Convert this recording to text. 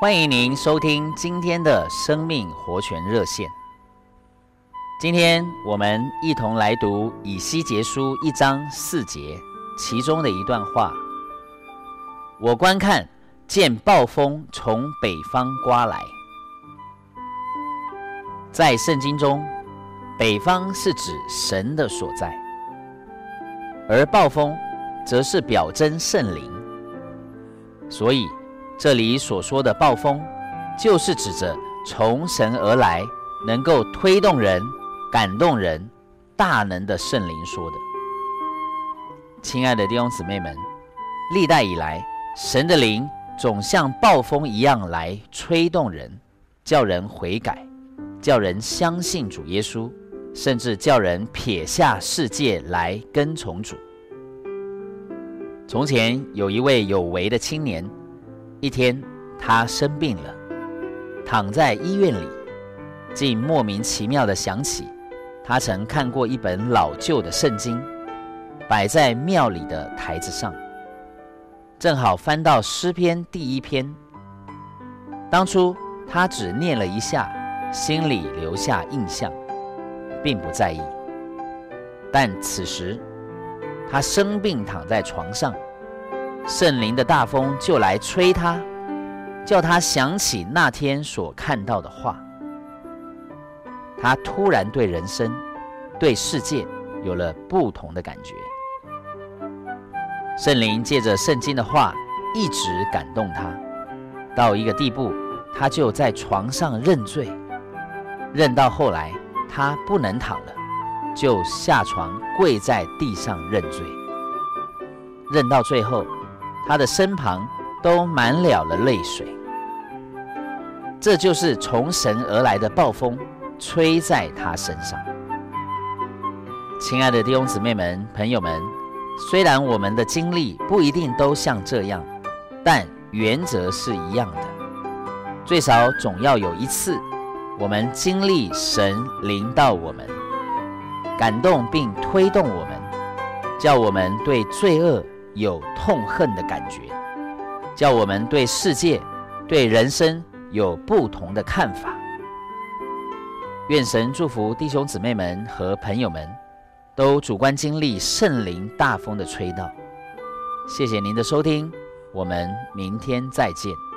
欢迎您收听今天的生命活泉热线。今天我们一同来读以西结书一章四节其中的一段话。我观看，见暴风从北方刮来。在圣经中，北方是指神的所在，而暴风则是表征圣灵。所以，这里所说的暴风，就是指着从神而来，能够推动人、感动人、大能的圣灵说的。亲爱的弟兄姊妹们，历代以来，神的灵总像暴风一样来吹动人，叫人悔改，叫人相信主耶稣，甚至叫人撇下世界来跟从主。从前有一位有为的青年。一天，他生病了，躺在医院里，竟莫名其妙地想起，他曾看过一本老旧的圣经，摆在庙里的台子上，正好翻到诗篇第一篇。当初他只念了一下，心里留下印象，并不在意。但此时，他生病躺在床上。圣灵的大风就来吹他，叫他想起那天所看到的话。他突然对人生、对世界有了不同的感觉。圣灵借着圣经的话一直感动他，到一个地步，他就在床上认罪，认到后来他不能躺了，就下床跪在地上认罪，认到最后。他的身旁都满了了泪水，这就是从神而来的暴风吹在他身上。亲爱的弟兄姊妹们、朋友们，虽然我们的经历不一定都像这样，但原则是一样的。最少总要有一次，我们经历神临到我们，感动并推动我们，叫我们对罪恶。有痛恨的感觉，叫我们对世界、对人生有不同的看法。愿神祝福弟兄姊妹们和朋友们，都主观经历圣灵大风的吹到。谢谢您的收听，我们明天再见。